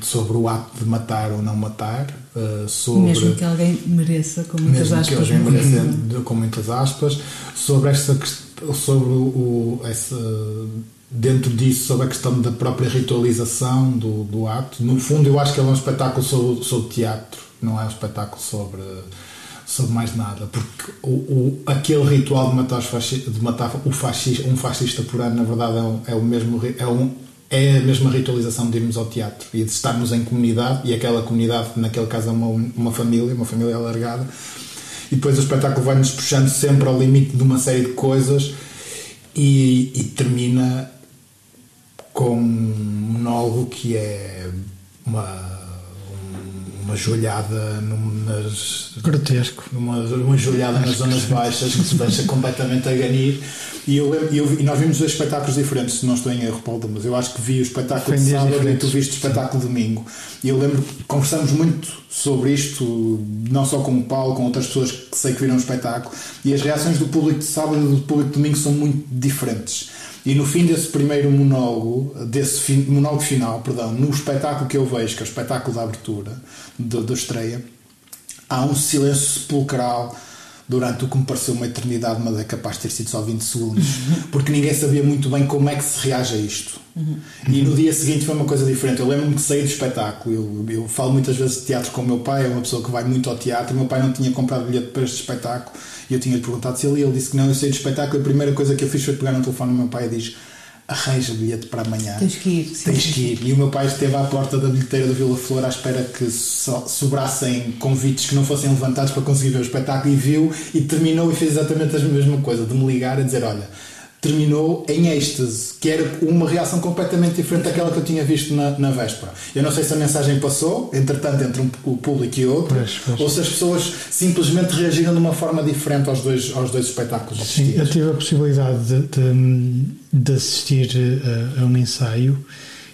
G: sobre o ato de matar ou não matar, eh, sobre.
F: Mesmo que alguém mereça, com muitas
G: mesmo que
F: aspas.
G: alguém
F: não é?
G: mereça, com muitas aspas, sobre esta sobre o, essa, dentro disso, sobre a questão da própria ritualização do, do ato. No fundo, eu acho que ele é um espetáculo sobre, sobre teatro, não é um espetáculo sobre, sobre mais nada, porque o, o- aquele ritual de matar, de matar o fascista, um fascista por ano, na verdade, é, um- é o mesmo. É um, é a mesma ritualização de irmos ao teatro e de estarmos em comunidade, e aquela comunidade, naquele caso, é uma, uma família, uma família alargada, e depois o espetáculo vai-nos puxando sempre ao limite de uma série de coisas e, e termina com um monólogo que é uma, um- uma joelhada num- nas,
A: Grotesco.
G: uma, uma joelhada nas zonas baixas que se deixa completamente a ganir. E, eu, eu- e nós vimos dois espetáculos diferentes, se não estou em erro, Paulo, mas eu acho que vi o espetáculo de sábado e tu viste o espetáculo domingo. E eu lembro que conversamos muito sobre isto, não só com o Paulo, com outras pessoas que sei que viram o espetáculo, e as reações do público de sábado e do público de domingo são muito diferentes. E no fim desse primeiro monólogo, desse fin- monólogo final, perdão, no espetáculo que eu vejo, que é o espetáculo da abertura, da estreia, há um silêncio sepulcral durante o que me pareceu uma eternidade, mas é capaz de ter sido só 20 segundos, porque ninguém sabia muito bem como é que se reage a isto. E no dia seguinte foi uma coisa diferente. Eu lembro-me que saí do espetáculo. Eu, eu falo muitas vezes de teatro com o meu pai, é uma pessoa que vai muito ao teatro. Meu pai não tinha comprado bilhete para este espetáculo e eu tinha-lhe perguntado se ele ia. Ele disse que não. Eu saí do espetáculo a primeira coisa que eu fiz foi pegar no telefone do meu pai e diz: arranja bilhete para amanhã.
F: Tens que ir, sim.
G: Tens que ir. E o meu pai esteve à porta da bilheteira do Vila Flor à espera que so- sobrassem convites que não fossem levantados para conseguir ver o espetáculo e viu e terminou e fez exatamente a mesma coisa, de me ligar a dizer, olha, terminou em êxtase, que era uma reação completamente diferente daquela que eu tinha visto na, na véspera. Eu não sei se a mensagem passou, entretanto, entre um, o público e outro,
A: Pois, pois.
G: ou se as pessoas simplesmente reagiram de uma forma diferente aos dois, aos dois espetáculos
A: Sim, eu
G: assistidos.
A: tive a possibilidade de, de- de assistir eh, a, a um ensaio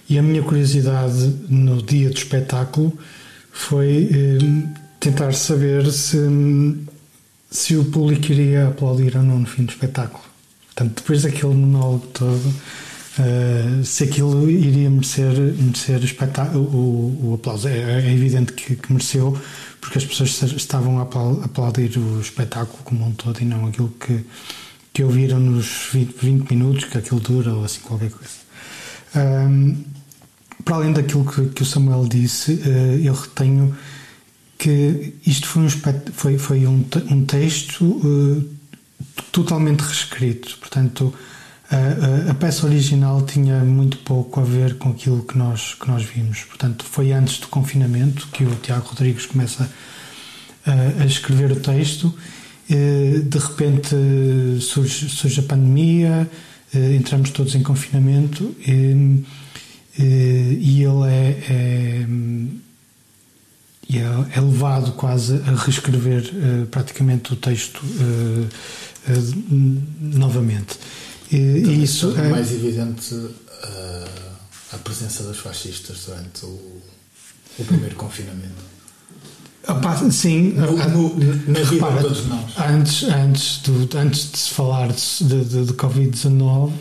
A: e a minha curiosidade no dia do espetáculo foi eh, tentar saber se, se o público iria aplaudir ou não no fim do espetáculo. Portanto, depois daquele monólogo todo, eh, se aquilo iria merecer, merecer o, o, o aplauso. É, é evidente que, que mereceu, porque as pessoas estavam a aplau- aplaudir o espetáculo como um todo e não aquilo que, que ouviram nos 20, 20 minutos que aquilo dura ou assim qualquer coisa. Ahm, para além daquilo que, que o Samuel disse, eh, eu retenho que isto foi um, foi, foi um, um texto eh, totalmente reescrito. Portanto, a, a- a peça original tinha muito pouco a ver com aquilo que nós, que nós vimos. Portanto, foi antes do confinamento que o Tiago Rodrigues começa a, a escrever o texto. De repente surge, surge a pandemia, entramos todos em confinamento e, e ele é, é, e é, é levado quase a reescrever eh, praticamente o texto eh, eh, novamente. E, isso é,
G: mais evidente uh, a presença dos fascistas durante o, o primeiro confinamento.
A: Opa, sim,
G: No-
A: ah,
G: no- na vida
A: repara,
G: de todos nós.
A: Antes, antes, do, antes de se falar de, de, de Covid-19,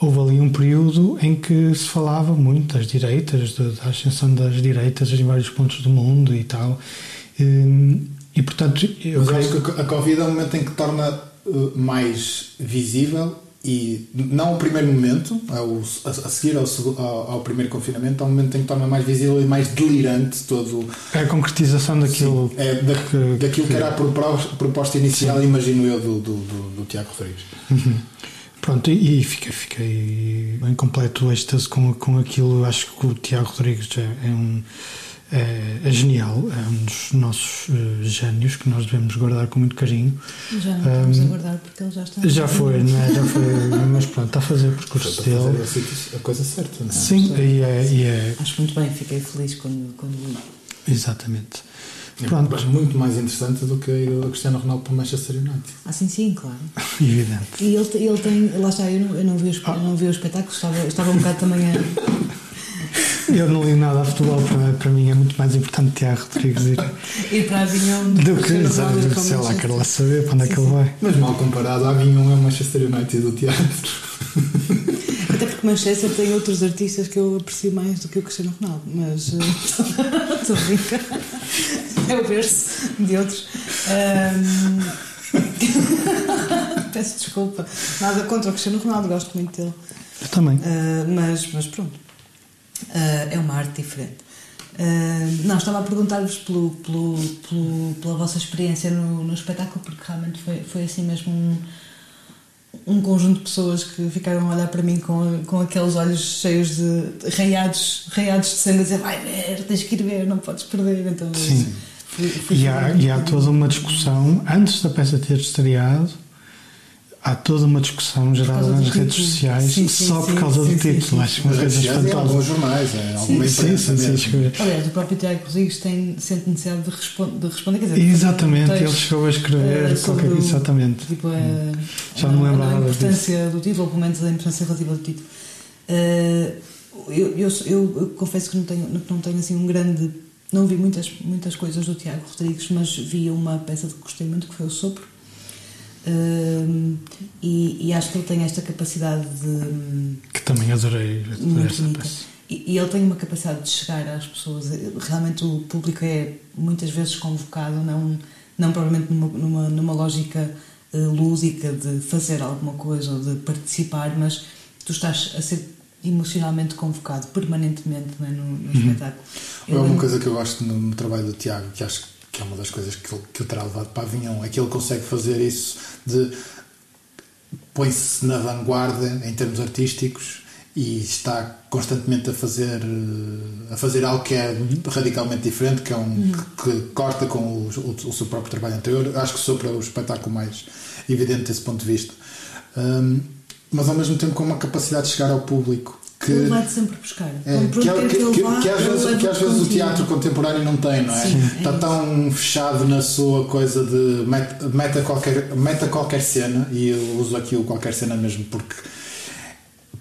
A: houve ali um período em que se falava muito das direitas, da ascensão das direitas em vários pontos do mundo e tal. E, e, portanto, eu
G: Mas
A: creio
G: acho que a Covid é o momento em que torna uh, mais visível e não o primeiro momento, ao, a, a seguir ao, ao, ao primeiro confinamento, é o momento em que torna mais visível e mais delirante todo
A: é a concretização daquilo.
G: é, da,
A: que-
G: daquilo que, era a propo- proposta inicial, imagino eu, do, do, do, do Tiago Rodrigues.
A: Pronto, e, fiquei, fiquei em completo êxtase com, com aquilo. Acho que o Tiago Rodrigues é, é um. É, é genial, é um dos nossos eh, gênios que nós devemos guardar com muito carinho.
F: Já não podemos
A: Ahm,
F: aguardar porque ele já está.
A: Já foi, não é? Já foi, *laughs* mas pronto, está a fazer o percurso dele.
G: a a coisa certa, não é?
A: Sim, e é, e é
F: Acho muito bem, fiquei feliz quando, quando vi.
A: exatamente.
G: É
A: Pronto,
G: muito mais interessante do que do Cristiano Ronaldo para o Manchester United.
F: Ah, sim, sim, claro. *laughs*
A: evidente.
F: E ele, ele tem, lá está, eu não, eu não, vi, o, espe- eu não vi o espetáculo, estava, estava um bocado também a. *laughs*
A: Eu não ligo nada a futebol, para, para mim é muito mais importante Tiago Rodrigues ir
F: Ir *laughs* para a Avinhão
A: do que,
F: Cristiano Ronaldo e para o
A: sei lá, quero lá saber para onde é que ele vai.
G: Mas mal comparado, a Avignon é o Manchester United do teatro. *laughs*
F: Até porque Manchester tem outros artistas que eu aprecio mais do que o Cristiano Ronaldo, mas eh, *laughs* estou a brincar. É o berço de outros. Ahm, Peço desculpa. Nada contra o Cristiano Ronaldo, gosto muito dele.
A: Eu também.
F: Ah, mas, mas pronto. Ah, é uma arte diferente. Ah, não, estava a perguntar-vos pelo, pelo, pelo- pela vossa experiência no, no espetáculo, porque realmente foi, foi assim mesmo um, um conjunto de pessoas que ficaram a olhar para mim com, com aqueles olhos cheios de raiados, raiados de sangue a dizer vai ver, tens que ir ver, não podes perder. Então,
A: Sim.
F: fui- fui-
A: E há, e há toda uma discussão, antes da peça ter estreado, há toda uma discussão gerada nas redes
F: título.
A: sociais
F: Sim, sim,
A: só
F: sim,
A: por causa
F: sim,
A: do
F: sim,
A: título.
F: sim.
A: Acho que uma coisa
G: redes sociais e em alguns
A: espantosa.
G: jornais, é alguma
A: Sim, sim, sim, escrever.
F: Aliás, o próprio Tiago Rodrigues tem, sente necessidade de, respon- de responder. Quer dizer,
A: Exatamente, ele chegou a escrever
F: eh, sobre
A: qualquer
F: o-
A: exatamente.
F: Tipo, é,
A: Já não me
F: a-
A: lembrava
F: A
A: disso.
F: importância do título, ou pelo menos a importância relativa do título. Eh, eu, eu, eu- eu confesso que não tenho, não tenho assim um grande. Não vi muitas, muitas coisas do Tiago Rodrigues, mas vi uma peça que gostei muito que foi o Sopro. Eh, e, e acho que ele tem esta capacidade de.
A: Que também adorei,
F: muito
A: essa
F: bonita.
A: peça.
F: E, e ele tem uma capacidade de chegar às pessoas. Realmente o público é muitas vezes convocado, não, não provavelmente numa, numa, numa lógica eh, lúdica de fazer alguma coisa ou de participar, mas tu estás a ser emocionalmente convocado permanentemente não é, no, no espetáculo.
G: É uma
F: lembro-
G: coisa que eu gosto no, no trabalho do Tiago, que acho que é uma das coisas que ele, que ele terá levado para Avignon, é que ele consegue fazer isso de põe-se na vanguarda em termos artísticos e está constantemente a fazer eh, a fazer algo que é radicalmente diferente, que é um que, que corta com o, o- o seu próprio trabalho anterior. Acho que sopra o espetáculo mais evidente desse ponto de vista. Hum, mas ao mesmo tempo com uma capacidade de chegar ao público que
F: Ele vai-te sempre buscar.
G: é, que, é- que-
F: ele
G: que-
F: vá,
G: que às vezes, que às vezes o teatro contemporâneo não tem, não é?
F: Sim, é
G: Está
F: isso.
G: tão fechado na sua coisa de meta, meta, qualquer, meta qualquer cena, e eu uso aqui o qualquer cena mesmo porque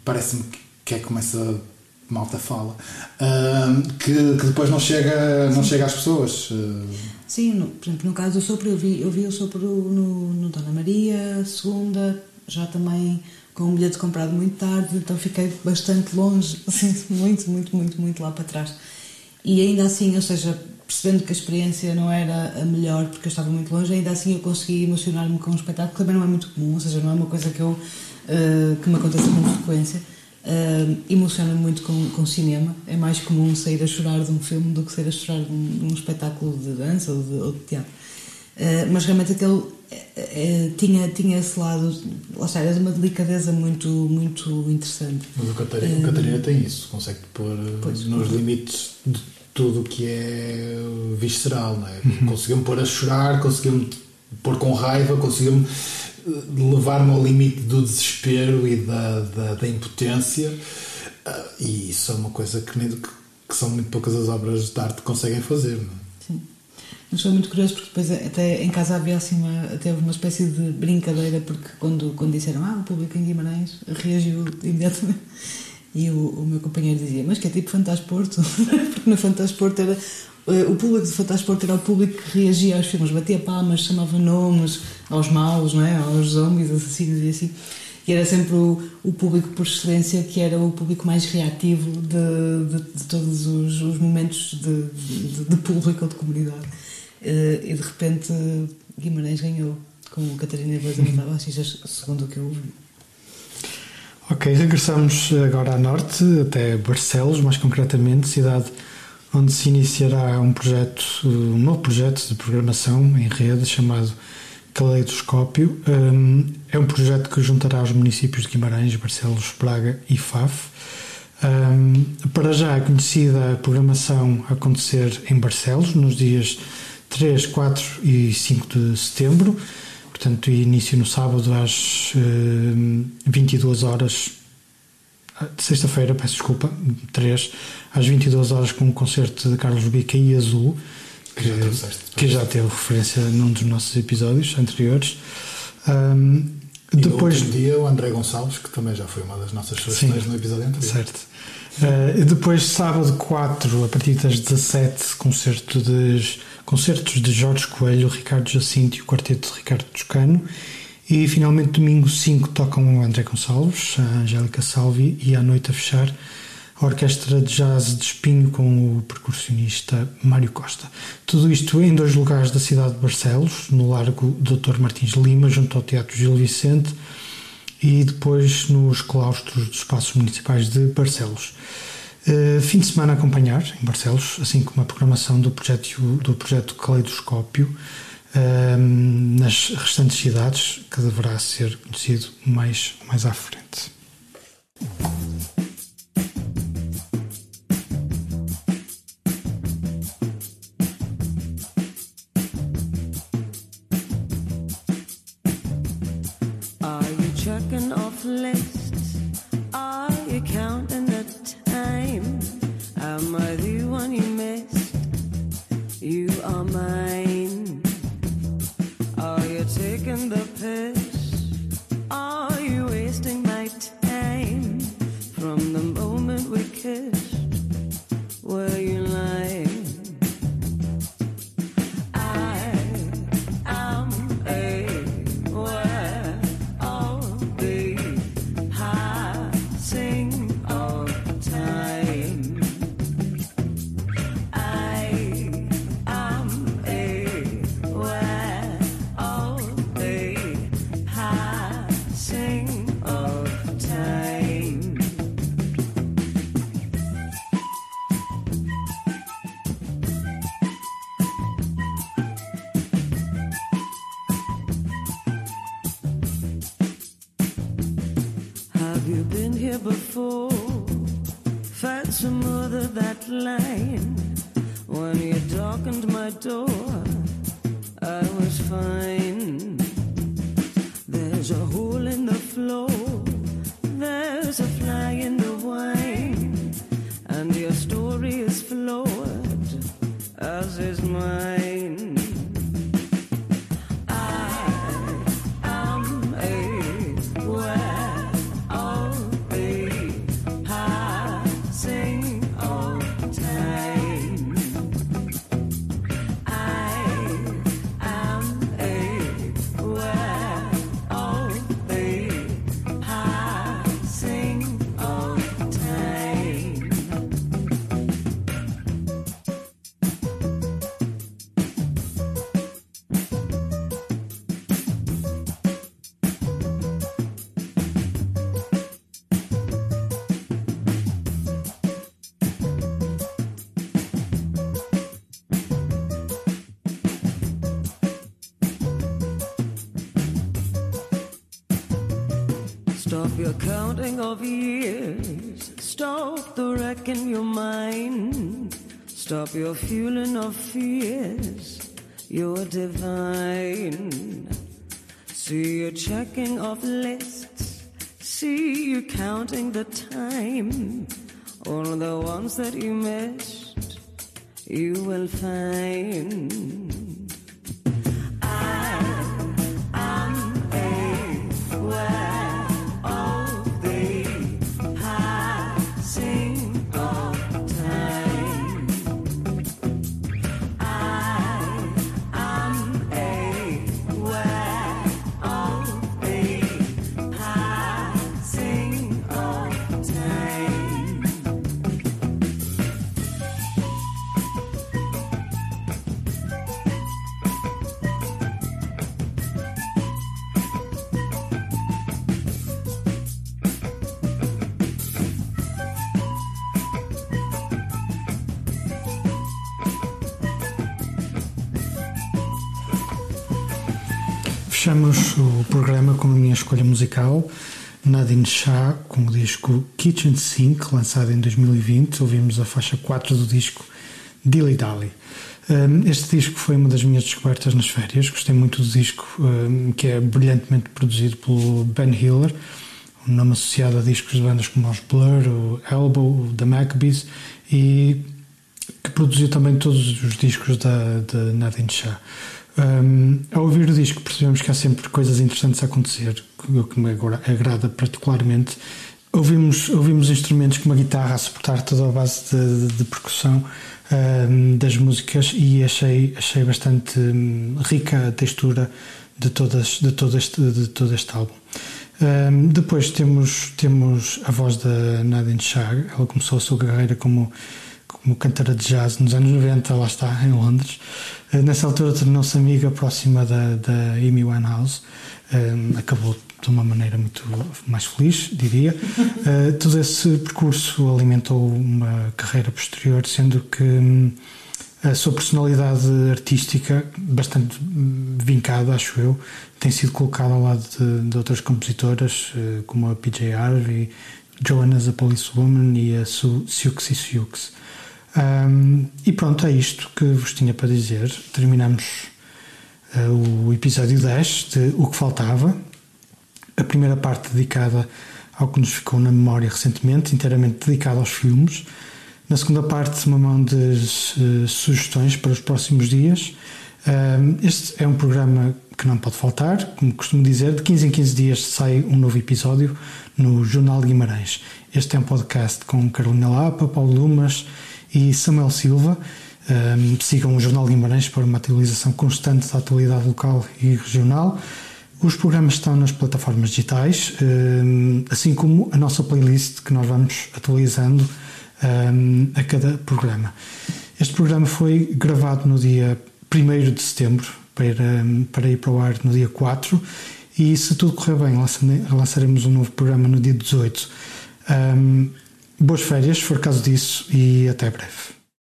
G: parece-me que é como essa malta fala, ah, que, que depois não chega, não chega às pessoas. ah,
F: Sim, no, por exemplo, no caso do sopro, eu vi, eu vi o sopro no, no Dona Maria, segunda, já também com um bilhete comprado muito tarde, então fiquei bastante longe, *laughs* assim, muito, muito, muito, muito lá para trás. E ainda assim, ou seja, percebendo que a experiência não era a melhor porque eu estava muito longe, ainda assim eu consegui emocionar-me com um espetáculo que também não é muito comum, ou seja, não é uma coisa que, eu, eh, que me aconteça com frequência. Uh, emociona-me muito com, com cinema. É mais comum sair a chorar de um filme do que sair a chorar de um, de um espetáculo de dança ou de, ou de teatro. Uh, mas realmente aquele eh, eh, tinha, tinha esse lado, lá está, era de uma delicadeza muito, muito interessante.
G: Mas o Catarina, o Catarina tem isso, consegue pôr eh,
F: Pois.
G: nos limites de tudo o que é visceral, não é? Conseguiu-me pôr a chorar, conseguiu-me pôr com raiva, conseguiu-me eh, levar-me ao limite do desespero e da, da, da impotência, Ah, e isso é uma coisa que, nem, que, que são muito poucas as obras de arte que conseguem fazer, não é?
F: Mas foi muito curioso porque depois até em casa havia assim uma, até uma espécie de brincadeira porque quando, quando disseram ah, o público em Guimarães reagiu imediatamente e o, o meu companheiro dizia, mas que é tipo Fantasporto *laughs* porque no Fantasporto era eh, o público do Fantasporto era o público que reagia aos filmes, batia palmas, chamava nomes aos maus, não é? aos zombies, assassinos e assim e era sempre o, o público por excelência que era o público mais reativo de, de, de todos os, os momentos de, de público ou de comunidade. Eh, e de repente Guimarães ganhou com Catarina Voz a matar baixistas, segundo o que eu ouvi.
A: Ok, regressamos agora a norte, até Barcelos, mais concretamente, cidade onde se iniciará um projeto, um novo projeto de programação em rede chamado Caleidoscópio. Um, é um projeto que juntará os municípios de Guimarães, Barcelos, Braga e Faf. Um, para já é conhecida a programação a acontecer em Barcelos, nos dias 3, 4 e 5 de setembro. Portanto, início no sábado às eh, 22 horas, ah, de sexta-feira, peço desculpa, 3, às 22 horas com o concerto de Carlos Bica e Azul, que,
G: Que já trouxeste.
A: que já teve referência num dos nossos episódios anteriores. Ahm,
G: E
A: depois,
G: no dia o André Gonçalves, que também já foi uma das nossas sugestões no episódio anterior.
A: Certo. Uh, e depois, sábado 4, a partir das 17, concerto de, concertos de Jorge Coelho, Ricardo Jacinto e o quarteto de Ricardo Toscano. E finalmente, domingo 5, tocam o André Gonçalves, a Angélica Salvi e à noite a fechar a Orquestra de Jazz de Espinho com o percussionista Mário Costa. Tudo isto em dois lugares da cidade de Barcelos, no Largo Dr. Martins Lima, junto ao Teatro Gil Vicente, e depois nos claustros dos espaços municipais de Barcelos. Uh, fim de semana a acompanhar em Barcelos, assim como a programação do projeto, do projeto Caleidoscópio uh, nas restantes cidades, que deverá ser conhecido mais, mais à frente.
C: Felt some other that line when you darkened my door. I was fine. There's a hole in the floor. There's a fly in the wine, and your story is flawed, as is mine. Counting of years. Stop the wreck in your mind. Stop your fueling of fears. You're divine. See you checking off lists. See you counting the time. All the ones that you missed, you will find.
A: Fechamos o programa com a minha escolha musical, Nadine Shah, com o disco Kitchen Sink, lançado em 2020. Ouvimos a faixa 4 do disco Dilly Dally. Um, Este disco foi uma das minhas descobertas nas férias. Gostei muito do disco, um, que é brilhantemente produzido pelo Ben Hiller, um nome associado a discos de bandas como os Blur, o Elbow, o The Maccabees, e que produziu também todos os discos da, da Nadine Shah. Um, ao ouvir o disco percebemos que há sempre coisas interessantes a acontecer, o que me agora agrada particularmente. ouvimos, ouvimos instrumentos como a guitarra a suportar toda a base de, de- de percussão ahm, das músicas e achei, achei bastante hum, rica a textura de, todas, de, todo, este, de todo este álbum. Ahm, depois temos, temos a voz da Nadine Shah, ela começou a sua carreira como, como cantora de jazz nos anos 90, lá está, em Londres. Eh, Nessa altura tornou-se amiga próxima da, da Amy Winehouse, Ahm, acabou de uma maneira muito mais feliz, diria. Eh, todo esse percurso alimentou uma carreira posterior, sendo que hum, a sua personalidade artística, bastante hum, vincada, acho eu, tem sido colocada ao lado de, de outras compositoras, eh, como a PJ Harvey, Joanna a Policewoman e a Su- Siouxsie Sioux. Ahm, e pronto, é isto que vos tinha para dizer. Terminamos eh, o episódio 10 de O que Faltava. A primeira parte dedicada ao que nos ficou na memória recentemente, inteiramente dedicada aos filmes. Na segunda parte, uma mão de eh, sugestões para os próximos dias. Ahm, este é um programa que não pode faltar, como costumo dizer, de 15 em 15 dias sai um novo episódio no Jornal de Guimarães. Este é um podcast com Carolina Lapa, Paulo Lumas e Samuel Silva. Um, sigam o Jornal Guimarães para uma atualização constante da atualidade local e regional. Os programas estão nas plataformas digitais, um, assim como a nossa playlist que nós vamos atualizando um, a cada programa. Este programa foi gravado no dia 1 de setembro para, para ir para o ar no dia 4 e se tudo correr bem lançaremos um novo programa no dia 18. Um, boas férias, se for caso disso, e até breve.